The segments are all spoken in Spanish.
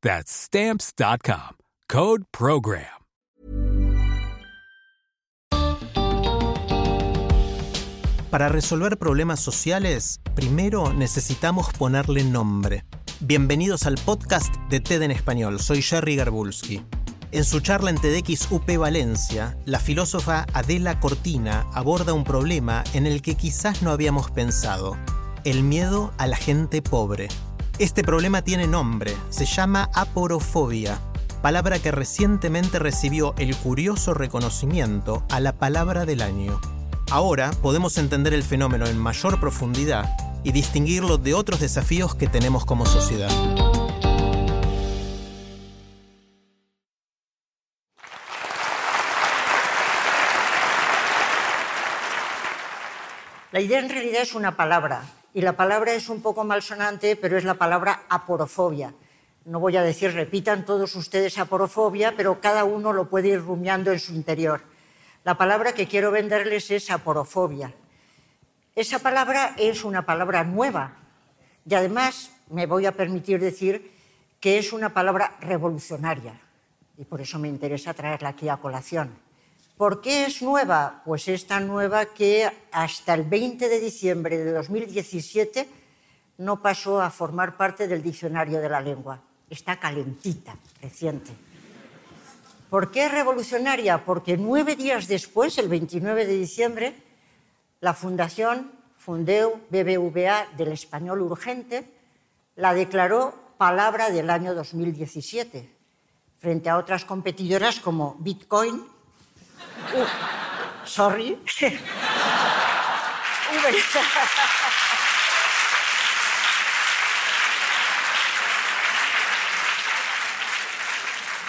That's Stamps.com. Code Program. Para resolver problemas sociales, primero necesitamos ponerle nombre. Bienvenidos al podcast de TED en Español. Soy Jerry Garbulski. En su charla en TEDx UP Valencia, la filósofa Adela Cortina aborda un problema en el que quizás no habíamos pensado: el miedo a la gente pobre. Este problema tiene nombre, se llama aporofobia, palabra que recientemente recibió el curioso reconocimiento a la palabra del año. Ahora podemos entender el fenómeno en mayor profundidad y distinguirlo de otros desafíos que tenemos como sociedad. La idea en realidad es una palabra, y la palabra es un poco malsonante, pero es la palabra aporofobia. No voy a decir, repitan todos ustedes aporofobia, pero cada uno lo puede ir rumiando en su interior. La palabra que quiero venderles es aporofobia. Esa palabra es una palabra nueva y además me voy a permitir decir que es una palabra revolucionaria y por eso me interesa traerla aquí a colación. ¿Por qué es nueva? Pues es tan nueva que hasta el 20 de diciembre de 2017 no pasó a formar parte del diccionario de la lengua. Está calentita, reciente. ¿Por qué es revolucionaria? Porque nueve días después, el 29 de diciembre, la Fundación Fundeu BBVA del Español Urgente la declaró palabra del año 2017, frente a otras competidoras como Bitcoin, Uh, sorry.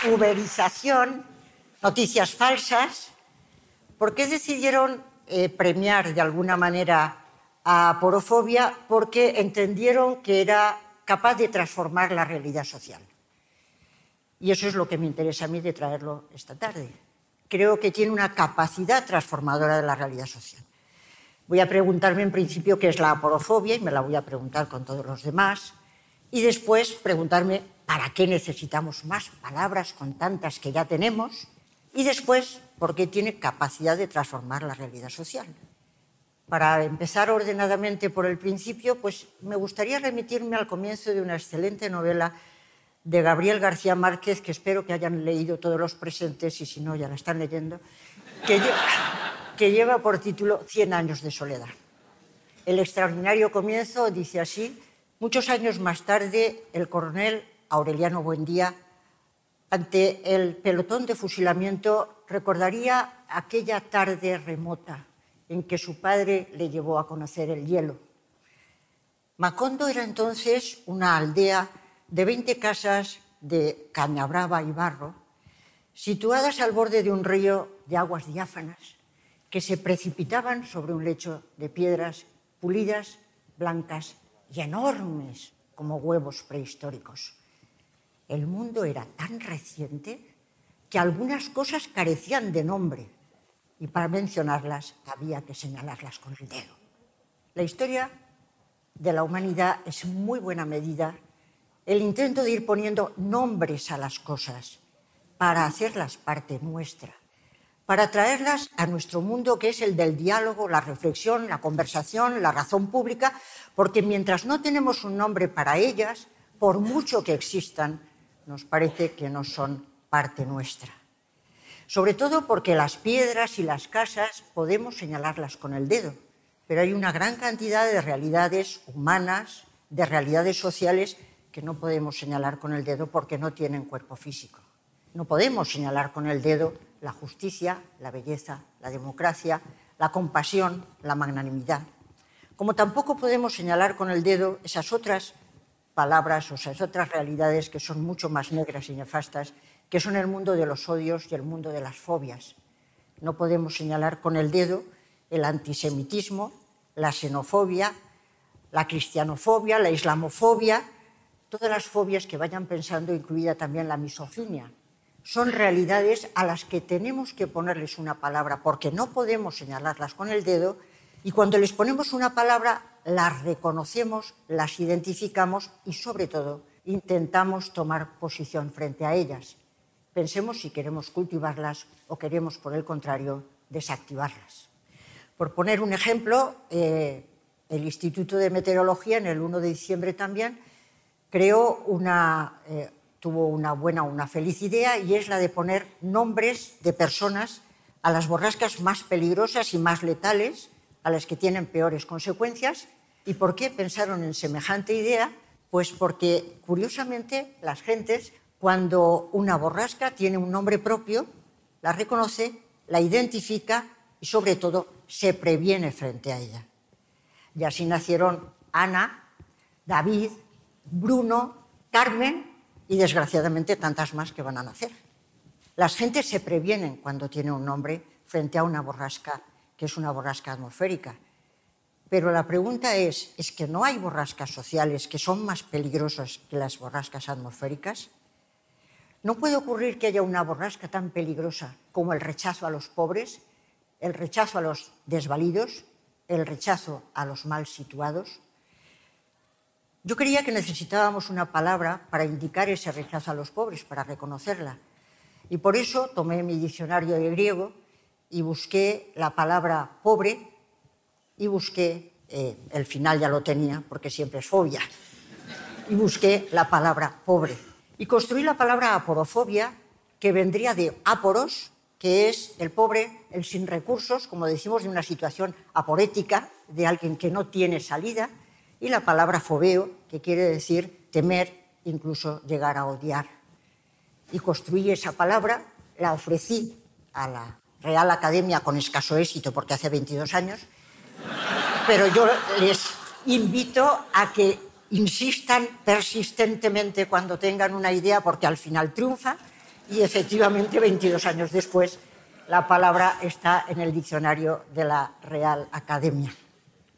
Uberización, noticias falsas. ¿Por qué decidieron eh, premiar de alguna manera a Porofobia? Porque entendieron que era capaz de transformar la realidad social. Y eso es lo que me interesa a mí de traerlo esta tarde creo que tiene una capacidad transformadora de la realidad social. Voy a preguntarme en principio qué es la aporofobia y me la voy a preguntar con todos los demás. Y después preguntarme para qué necesitamos más palabras con tantas que ya tenemos. Y después, por qué tiene capacidad de transformar la realidad social. Para empezar ordenadamente por el principio, pues me gustaría remitirme al comienzo de una excelente novela de Gabriel García Márquez, que espero que hayan leído todos los presentes y si no ya la están leyendo, que, que lleva por título Cien años de soledad. El extraordinario comienzo dice así, muchos años más tarde el coronel Aureliano Buendía, ante el pelotón de fusilamiento, recordaría aquella tarde remota en que su padre le llevó a conocer el hielo. Macondo era entonces una aldea de 20 casas de cañabrava y barro, situadas al borde de un río de aguas diáfanas que se precipitaban sobre un lecho de piedras pulidas, blancas y enormes como huevos prehistóricos. El mundo era tan reciente que algunas cosas carecían de nombre y para mencionarlas había que señalarlas con el dedo. La historia de la humanidad es muy buena medida el intento de ir poniendo nombres a las cosas para hacerlas parte nuestra, para traerlas a nuestro mundo que es el del diálogo, la reflexión, la conversación, la razón pública, porque mientras no tenemos un nombre para ellas, por mucho que existan, nos parece que no son parte nuestra. Sobre todo porque las piedras y las casas podemos señalarlas con el dedo, pero hay una gran cantidad de realidades humanas, de realidades sociales que no podemos señalar con el dedo porque no tienen cuerpo físico. No podemos señalar con el dedo la justicia, la belleza, la democracia, la compasión, la magnanimidad. Como tampoco podemos señalar con el dedo esas otras palabras o esas otras realidades que son mucho más negras y nefastas, que son el mundo de los odios y el mundo de las fobias. No podemos señalar con el dedo el antisemitismo, la xenofobia, la cristianofobia, la islamofobia, todas las fobias que vayan pensando, incluida también la misoginia. Son realidades a las que tenemos que ponerles una palabra porque no podemos señalarlas con el dedo y cuando les ponemos una palabra las reconocemos, las identificamos y sobre todo intentamos tomar posición frente a ellas. Pensemos si queremos cultivarlas o queremos, por el contrario, desactivarlas. Por poner un ejemplo, eh, el Instituto de Meteorología en el 1 de diciembre también creó una, eh, tuvo una buena, una feliz idea y es la de poner nombres de personas a las borrascas más peligrosas y más letales, a las que tienen peores consecuencias. ¿Y por qué pensaron en semejante idea? Pues porque, curiosamente, las gentes, cuando una borrasca tiene un nombre propio, la reconoce, la identifica y, sobre todo, se previene frente a ella. Y así nacieron Ana, David, Bruno, Carmen y desgraciadamente tantas más que van a nacer. Las gentes se previenen cuando tiene un nombre frente a una borrasca que es una borrasca atmosférica. Pero la pregunta es, ¿es que no hay borrascas sociales que son más peligrosas que las borrascas atmosféricas? ¿No puede ocurrir que haya una borrasca tan peligrosa como el rechazo a los pobres, el rechazo a los desvalidos, el rechazo a los mal situados? Yo creía que necesitábamos una palabra para indicar ese rechazo a los pobres, para reconocerla. Y por eso tomé mi diccionario de griego y busqué la palabra pobre y busqué, eh, el final ya lo tenía porque siempre es fobia, y busqué la palabra pobre. Y construí la palabra aporofobia, que vendría de aporos, que es el pobre, el sin recursos, como decimos, de una situación aporética, de alguien que no tiene salida, y la palabra fobeo, que quiere decir temer, incluso llegar a odiar. Y construí esa palabra, la ofrecí a la Real Academia con escaso éxito, porque hace 22 años, pero yo les invito a que insistan persistentemente cuando tengan una idea, porque al final triunfa, y efectivamente 22 años después la palabra está en el diccionario de la Real Academia.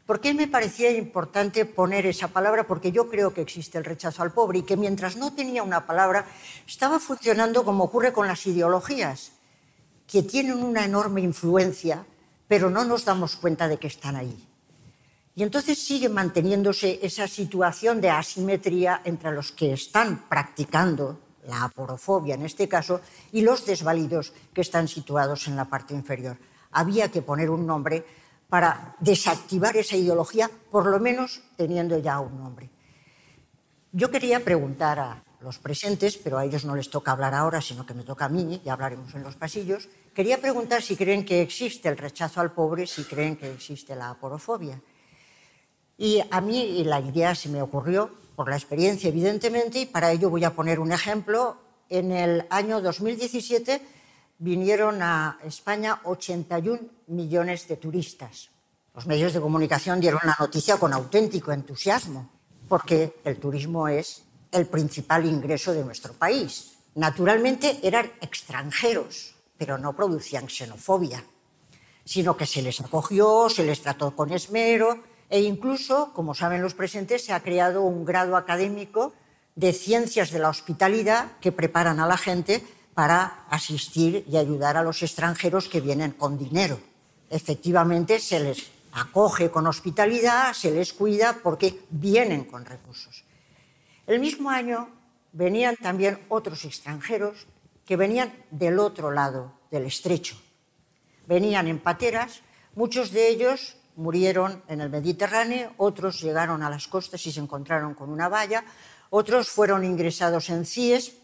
¿Por qué me parecía importante poner esa palabra? Porque yo creo que existe el rechazo al pobre y que mientras no tenía una palabra estaba funcionando como ocurre con las ideologías, que tienen una enorme influencia, pero no nos damos cuenta de que están ahí. Y entonces sigue manteniéndose esa situación de asimetría entre los que están practicando la aporofobia en este caso y los desvalidos que están situados en la parte inferior. Había que poner un nombre para desactivar esa ideología, por lo menos teniendo ya un nombre. Yo quería preguntar a los presentes, pero a ellos no les toca hablar ahora, sino que me toca a mí, y hablaremos en los pasillos. Quería preguntar si creen que existe el rechazo al pobre, si creen que existe la aporofobia. Y a mí la idea se me ocurrió por la experiencia, evidentemente, y para ello voy a poner un ejemplo. En el año 2017 vinieron a España 81 millones de turistas. Los medios de comunicación dieron la noticia con auténtico entusiasmo, porque el turismo es el principal ingreso de nuestro país. Naturalmente eran extranjeros, pero no producían xenofobia, sino que se les acogió, se les trató con esmero e incluso, como saben los presentes, se ha creado un grado académico de ciencias de la hospitalidad que preparan a la gente para asistir y ayudar a los extranjeros que vienen con dinero. Efectivamente, se les acoge con hospitalidad, se les cuida porque vienen con recursos. El mismo año venían también otros extranjeros que venían del otro lado del estrecho. Venían en pateras, muchos de ellos murieron en el Mediterráneo, otros llegaron a las costas y se encontraron con una valla, otros fueron ingresados en CIES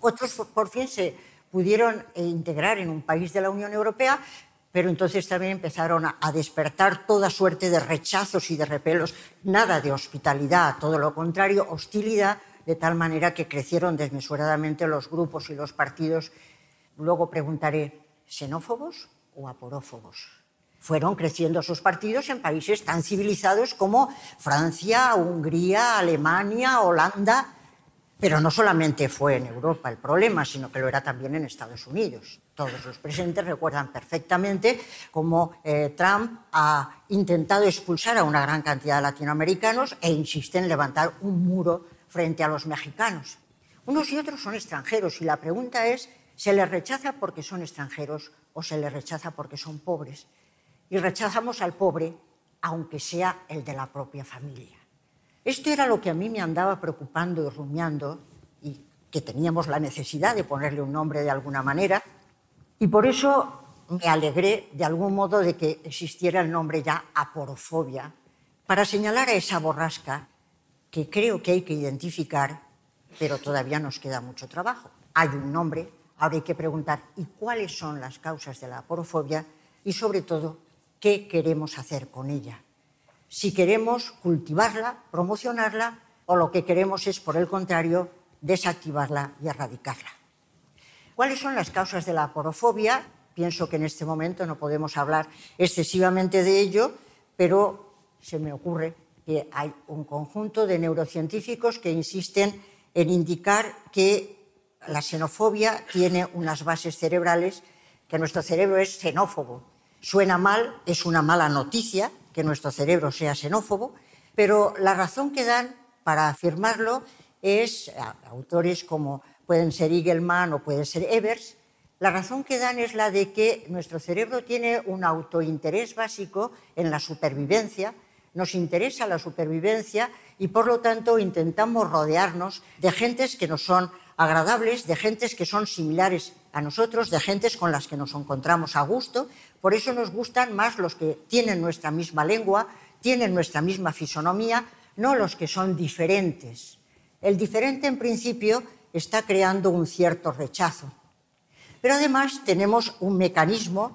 otros por fin se pudieron eh, integrar en un país de la Unión Europea, pero entonces también empezaron a, despertar toda suerte de rechazos y de repelos, nada de hospitalidad, todo lo contrario, hostilidad, de tal manera que crecieron desmesuradamente los grupos y los partidos. Luego preguntaré, ¿xenófobos o aporófobos? Fueron creciendo sus partidos en países tan civilizados como Francia, Hungría, Alemania, Holanda, pero no solamente fue en Europa el problema, sino que lo era también en Estados Unidos. Todos los presentes recuerdan perfectamente cómo eh, Trump ha intentado expulsar a una gran cantidad de latinoamericanos e insiste en levantar un muro frente a los mexicanos. Unos y otros son extranjeros y la pregunta es, ¿se les rechaza porque son extranjeros o se les rechaza porque son pobres? Y rechazamos al pobre aunque sea el de la propia familia. Esto era lo que a mí me andaba preocupando y rumiando y que teníamos la necesidad de ponerle un nombre de alguna manera. Y por eso me alegré de algún modo de que existiera el nombre ya aporofobia, para señalar a esa borrasca que creo que hay que identificar, pero todavía nos queda mucho trabajo. Hay un nombre, ahora hay que preguntar ¿y cuáles son las causas de la aporofobia? Y sobre todo, ¿qué queremos hacer con ella? Si queremos cultivarla, promocionarla, o lo que queremos es, por el contrario, desactivarla y erradicarla. ¿Cuáles son las causas de la aporofobia? Pienso que en este momento no podemos hablar excesivamente de ello, pero se me ocurre que hay un conjunto de neurocientíficos que insisten en indicar que la xenofobia tiene unas bases cerebrales, que nuestro cerebro es xenófobo. Suena mal, es una mala noticia, que nuestro cerebro sea xenófobo, pero la razón que dan para afirmarlo es, autores como pueden ser Igelman o pueden ser Evers, la razón que dan es la de que nuestro cerebro tiene un autointerés básico en la supervivencia, nos interesa la supervivencia y por lo tanto intentamos rodearnos de gentes que nos son agradables, de gentes que son similares a nosotros, de gentes con las que nos encontramos a gusto. Por eso nos gustan más los que tienen nuestra misma lengua, tienen nuestra misma fisonomía, no los que son diferentes. El diferente, en principio, está creando un cierto rechazo. Pero además tenemos un mecanismo,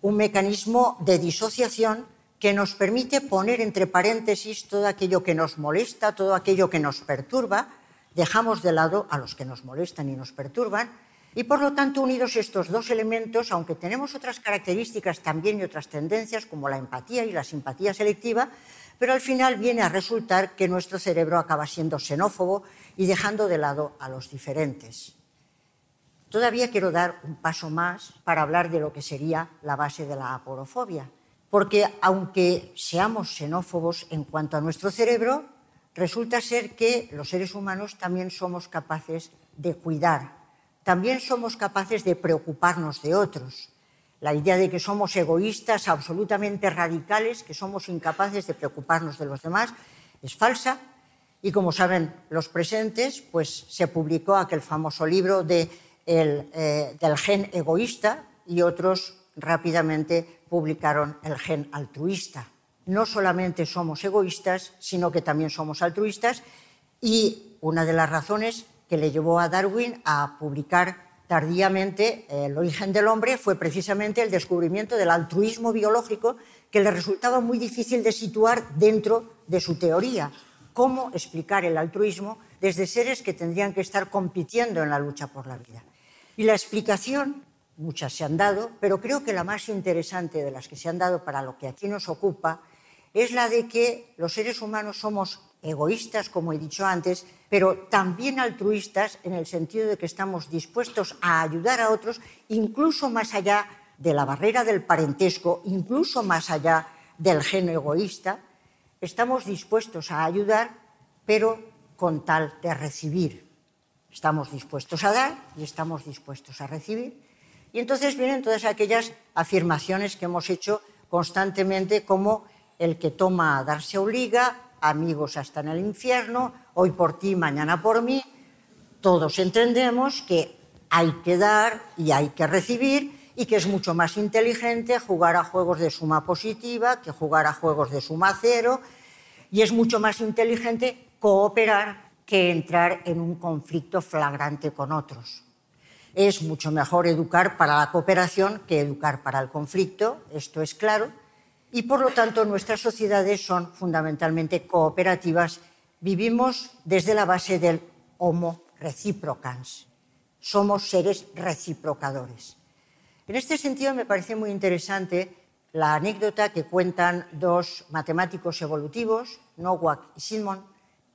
un mecanismo de disociación que nos permite poner entre paréntesis todo aquello que nos molesta, todo aquello que nos perturba, dejamos de lado a los que nos molestan y nos perturban, y por lo tanto, unidos estos dos elementos, aunque tenemos otras características también y otras tendencias, como la empatía y la simpatía selectiva, pero al final viene a resultar que nuestro cerebro acaba siendo xenófobo y dejando de lado a los diferentes. Todavía quiero dar un paso más para hablar de lo que sería la base de la aporofobia, porque aunque seamos xenófobos en cuanto a nuestro cerebro, resulta ser que los seres humanos también somos capaces de cuidar, también somos capaces de preocuparnos de otros. La idea de que somos egoístas, absolutamente radicales, que somos incapaces de preocuparnos de los demás, es falsa. Y como saben los presentes, pues se publicó aquel famoso libro eh, del gen egoísta y otros rápidamente publicaron el gen altruista no solamente somos egoístas, sino que también somos altruistas y una de las razones que le llevó a Darwin a publicar tardíamente El origen del hombre fue precisamente el descubrimiento del altruismo biológico que le resultaba muy difícil de situar dentro de su teoría. ¿Cómo explicar el altruismo desde seres que tendrían que estar compitiendo en la lucha por la vida? Y la explicación, muchas se han dado, pero creo que la más interesante de las que se han dado para lo que aquí nos ocupa es la de que los seres humanos somos egoístas, como he dicho antes, pero también altruistas en el sentido de que estamos dispuestos a ayudar a otros, incluso más allá de la barrera del parentesco, incluso más allá del gen egoísta, estamos dispuestos a ayudar, pero con tal de recibir. Estamos dispuestos a dar y estamos dispuestos a recibir. Y entonces vienen todas aquellas afirmaciones que hemos hecho constantemente como el que toma a darse obliga, amigos hasta en el infierno, hoy por ti, mañana por mí. Todos entendemos que hay que dar y hay que recibir y que es mucho más inteligente jugar a juegos de suma positiva que jugar a juegos de suma cero y es mucho más inteligente cooperar que entrar en un conflicto flagrante con otros. Es mucho mejor educar para la cooperación que educar para el conflicto, esto es claro, y por lo tanto nuestras sociedades son fundamentalmente cooperativas. Vivimos desde la base del homo reciprocans. Somos seres reciprocadores. En este sentido me parece muy interesante la anécdota que cuentan dos matemáticos evolutivos, Nowak y Simon.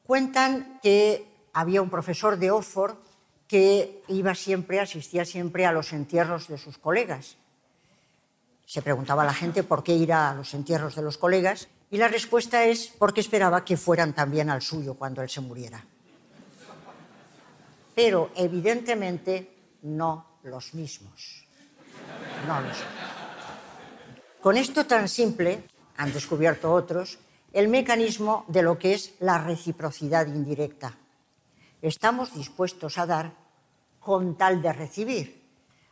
Cuentan que había un profesor de Oxford que iba siempre, asistía siempre a los entierros de sus colegas. Se preguntaba a la gente por qué ir a los entierros de los colegas y la respuesta es porque esperaba que fueran también al suyo cuando él se muriera. Pero evidentemente no los mismos. No los mismos. Con esto tan simple, han descubierto otros, el mecanismo de lo que es la reciprocidad indirecta estamos dispuestos a dar con tal de recibir.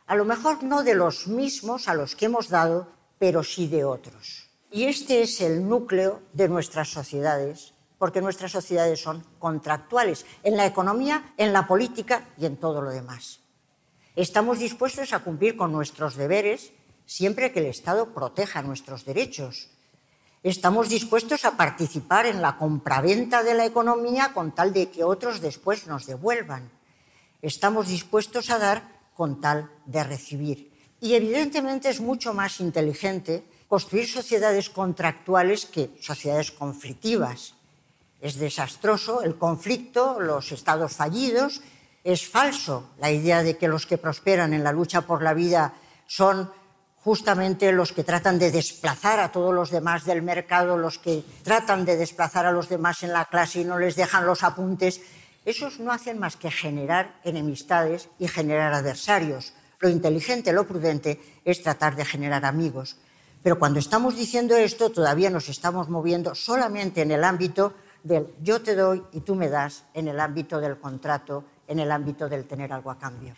A lo mejor no de los mismos a los que hemos dado, pero sí de otros. Y este es el núcleo de nuestras sociedades, porque nuestras sociedades son contractuales en la economía, en la política y en todo lo demás. Estamos dispuestos a cumplir con nuestros deberes siempre que el Estado proteja nuestros derechos, Estamos dispuestos a participar en la compraventa de la economía con tal de que otros después nos devuelvan. Estamos dispuestos a dar con tal de recibir. Y evidentemente es mucho más inteligente construir sociedades contractuales que sociedades conflictivas. Es desastroso el conflicto, los estados fallidos. Es falso la idea de que los que prosperan en la lucha por la vida son justamente los que tratan de desplazar a todos los demás del mercado, los que tratan de desplazar a los demás en la clase y no les dejan los apuntes, esos no hacen más que generar enemistades y generar adversarios. Lo inteligente, lo prudente es tratar de generar amigos. Pero cuando estamos diciendo esto, todavía nos estamos moviendo solamente en el ámbito del yo te doy y tú me das, en el ámbito del contrato, en el ámbito del tener algo a cambio.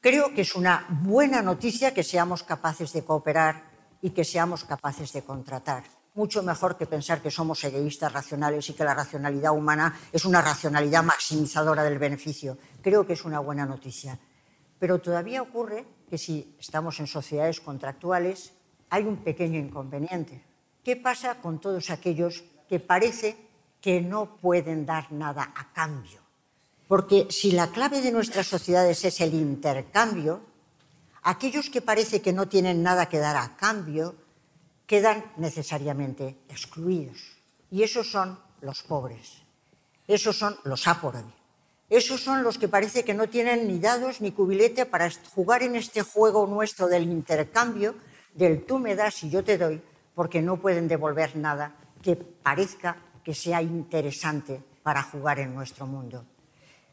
Creo que es una buena noticia que seamos capaces de cooperar y que seamos capaces de contratar. Mucho mejor que pensar que somos egoístas racionales y que la racionalidad humana es una racionalidad maximizadora del beneficio. Creo que es una buena noticia. Pero todavía ocurre que si estamos en sociedades contractuales hay un pequeño inconveniente. ¿Qué pasa con todos aquellos que parece que no pueden dar nada a cambio? Porque si la clave de nuestras sociedades es el intercambio, aquellos que parece que no tienen nada que dar a cambio quedan necesariamente excluidos. Y esos son los pobres, esos son los áporos, esos son los que parece que no tienen ni dados ni cubilete para jugar en este juego nuestro del intercambio, del tú me das y yo te doy, porque no pueden devolver nada que parezca que sea interesante para jugar en nuestro mundo.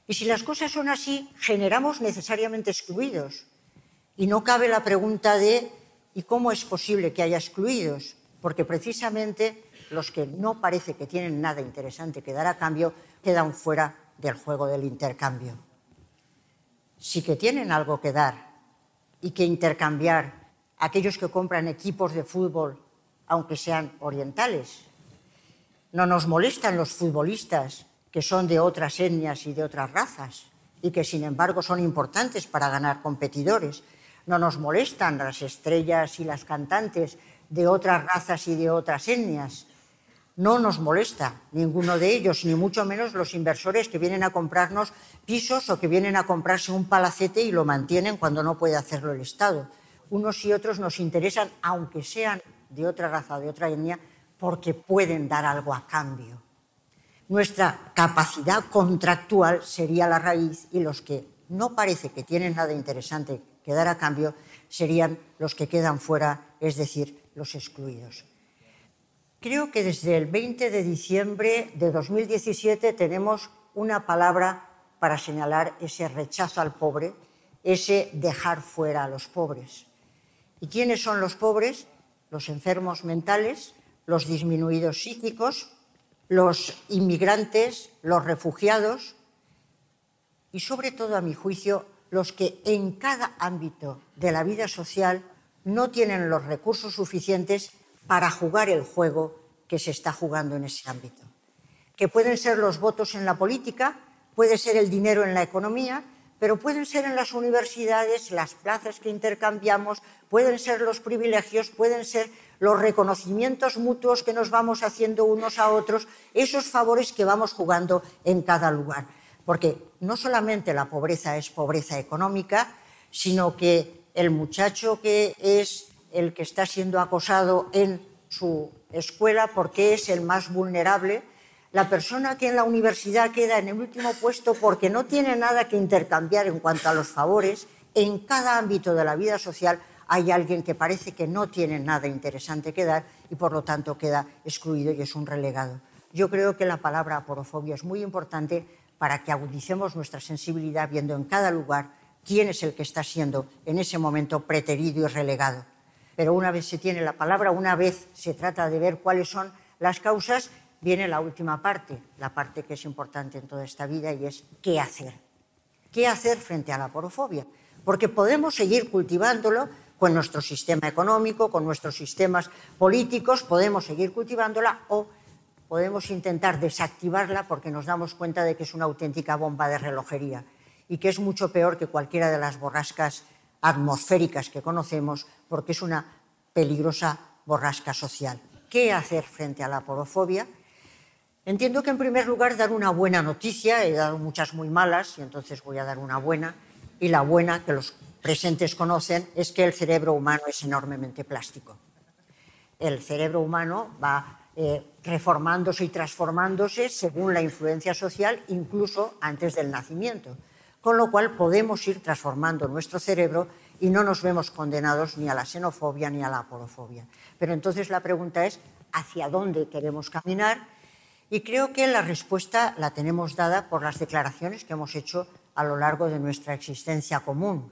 Y si las cosas son así, generamos necesariamente excluidos. Y no cabe la pregunta de ¿y cómo es posible que haya excluidos? Porque precisamente los que no parece que tienen nada interesante que dar a cambio quedan fuera del juego del intercambio. Sí que tienen algo que dar y que intercambiar aquellos que compran equipos de fútbol, aunque sean orientales. No nos molestan los futbolistas que son de otras etnias y de otras razas y que sin embargo son importantes para ganar competidores. No nos molestan las estrellas y las cantantes de otras razas y de otras etnias. No nos molesta ninguno de ellos, ni mucho menos los inversores que vienen a comprarnos pisos o que vienen a comprarse un palacete y lo mantienen cuando no puede hacerlo el Estado. Unos y otros nos interesan, aunque sean de otra raza de otra etnia, porque pueden dar algo a cambio. Nuestra capacidad contractual sería la raíz y los que no parece que tienen nada interesante que dar a cambio serían los que quedan fuera, es decir, los excluidos. Creo que desde el 20 de diciembre de 2017 tenemos una palabra para señalar ese rechazo al pobre, ese dejar fuera a los pobres. ¿Y quiénes son los pobres? Los enfermos mentales, los disminuidos psíquicos, los inmigrantes, los refugiados y sobre todo, a mi juicio, los que en cada ámbito de la vida social no tienen los recursos suficientes para jugar el juego que se está jugando en ese ámbito. Que pueden ser los votos en la política, puede ser el dinero en la economía, pero pueden ser en las universidades, las plazas que intercambiamos, pueden ser los privilegios, pueden ser los reconocimientos mutuos que nos vamos haciendo unos a otros, esos favores que vamos jugando en cada lugar. Porque no solamente la pobreza es pobreza económica, sino que el muchacho que es el que está siendo acosado en su escuela porque es el más vulnerable, la persona que en la universidad queda en el último puesto porque no tiene nada que intercambiar en cuanto a los favores, en cada ámbito de la vida social hay alguien que parece que no tiene nada interesante que dar y por lo tanto queda excluido y es un relegado. Yo creo que la palabra aporofobia es muy importante para que agudicemos nuestra sensibilidad viendo en cada lugar quién es el que está siendo en ese momento preterido y relegado. Pero una vez se tiene la palabra, una vez se trata de ver cuáles son las causas, viene la última parte, la parte que es importante en toda esta vida y es qué hacer. ¿Qué hacer frente a la aporofobia? Porque podemos seguir cultivándolo con nuestro sistema económico, con nuestros sistemas políticos, podemos seguir cultivándola o podemos intentar desactivarla porque nos damos cuenta de que es una auténtica bomba de relojería y que es mucho peor que cualquiera de las borrascas atmosféricas que conocemos porque es una peligrosa borrasca social. ¿Qué hacer frente a la porofobia? Entiendo que en primer lugar dar una buena noticia, he dado muchas muy malas y entonces voy a dar una buena, y la buena que los presentes conocen es que el cerebro humano es enormemente plástico. El cerebro humano va eh, reformándose y transformándose según la influencia social, incluso antes del nacimiento. Con lo cual podemos ir transformando nuestro cerebro y no nos vemos condenados ni a la xenofobia ni a la aporofobia. Pero entonces la pregunta es, ¿hacia dónde queremos caminar? Y creo que la respuesta la tenemos dada por las declaraciones que hemos hecho a lo largo de nuestra existencia común.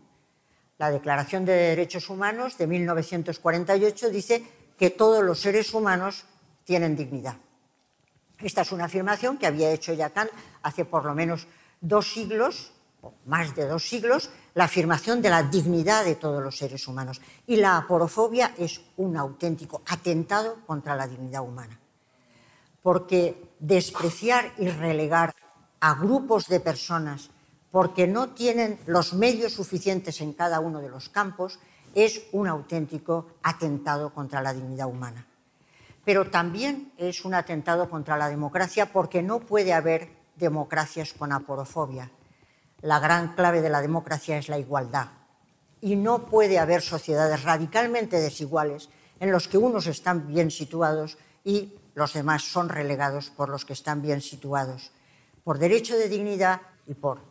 La Declaración de Derechos Humanos de 1948 dice que todos los seres humanos tienen dignidad. Esta es una afirmación que había hecho ya Kant hace por lo menos dos siglos, o más de dos siglos, la afirmación de la dignidad de todos los seres humanos. Y la aporofobia es un auténtico atentado contra la dignidad humana. Porque despreciar y relegar a grupos de personas porque no tienen los medios suficientes en cada uno de los campos, es un auténtico atentado contra la dignidad humana. Pero también es un atentado contra la democracia porque no puede haber democracias con aporofobia. La gran clave de la democracia es la igualdad. Y no puede haber sociedades radicalmente desiguales en los que unos están bien situados y los demás son relegados por los que están bien situados. Por derecho de dignidad y por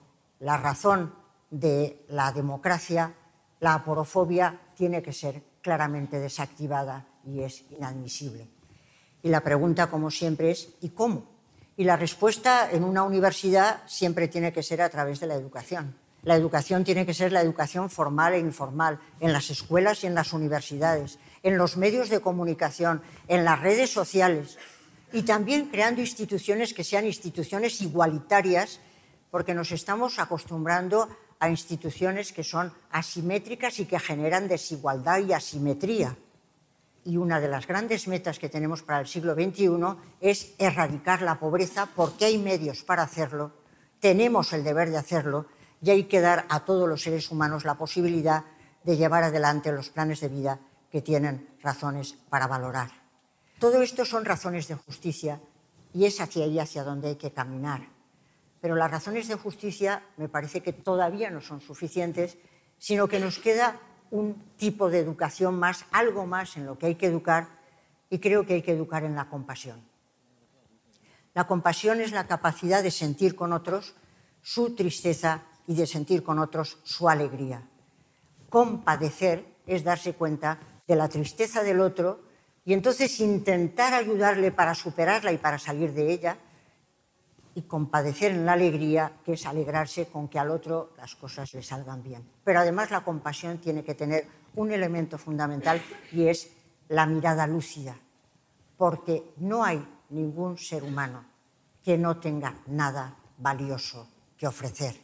la razón de la democracia, la aporofobia tiene que ser claramente desactivada y es inadmisible. Y la pregunta, como siempre, es ¿y cómo? Y la respuesta en una universidad siempre tiene que ser a través de la educación. La educación tiene que ser la educación formal e informal, en las escuelas y en las universidades, en los medios de comunicación, en las redes sociales y también creando instituciones que sean instituciones igualitarias porque nos estamos acostumbrando a instituciones que son asimétricas y que generan desigualdad y asimetría. Y una de las grandes metas que tenemos para el siglo XXI es erradicar la pobreza porque hay medios para hacerlo, tenemos el deber de hacerlo y hay que dar a todos los seres humanos la posibilidad de llevar adelante los planes de vida que tienen razones para valorar. Todo esto son razones de justicia y es hacia ahí hacia donde hay que caminar pero las razones de justicia me parece que todavía no son suficientes, sino que nos queda un tipo de educación más, algo más en lo que hay que educar, y creo que hay que educar en la compasión. La compasión es la capacidad de sentir con otros su tristeza y de sentir con otros su alegría. Compadecer es darse cuenta de la tristeza del otro y entonces intentar ayudarle para superarla y para salir de ella, y compadecer en la alegría, que es alegrarse con que al otro las cosas le salgan bien. Pero además la compasión tiene que tener un elemento fundamental y es la mirada lúcida, porque no hay ningún ser humano que no tenga nada valioso que ofrecer.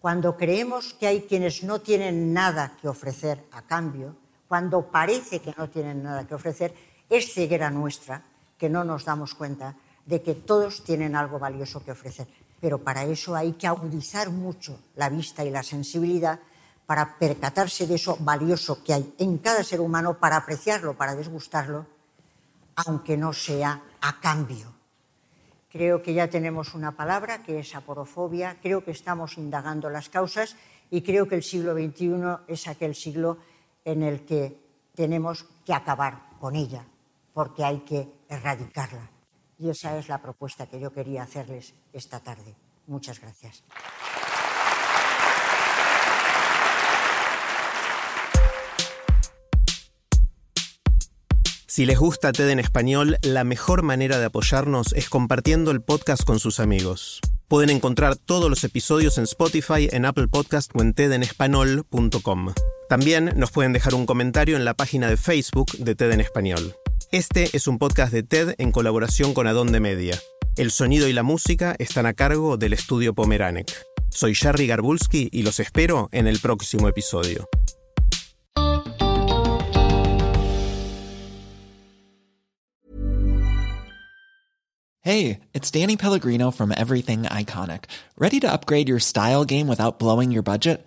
Cuando creemos que hay quienes no tienen nada que ofrecer a cambio, cuando parece que no tienen nada que ofrecer, es ceguera nuestra que no nos damos cuenta de que todos tienen algo valioso que ofrecer. pero para eso hay que agudizar mucho la vista y la sensibilidad para percatarse de eso valioso que hay en cada ser humano, para apreciarlo, para desgustarlo, aunque no sea a cambio. Creo que ya tenemos una palabra que es aporofobia, creo que estamos indagando las causas y creo que el siglo XXI es aquel siglo en el que tenemos que acabar con ella, porque hay que erradicarla. Y esa es la propuesta que yo quería hacerles esta tarde. Muchas gracias. Si les gusta TED en español, la mejor manera de apoyarnos es compartiendo el podcast con sus amigos. Pueden encontrar todos los episodios en Spotify, en Apple Podcast o en tedenespanol.com. También nos pueden dejar un comentario en la página de Facebook de TED en español. Este es un podcast de TED en colaboración con Adonde Media. El sonido y la música están a cargo del estudio Pomeranek. Soy Jerry Garbulski y los espero en el próximo episodio. Hey, it's Danny Pellegrino from Everything Iconic. Ready to upgrade your style game without blowing your budget?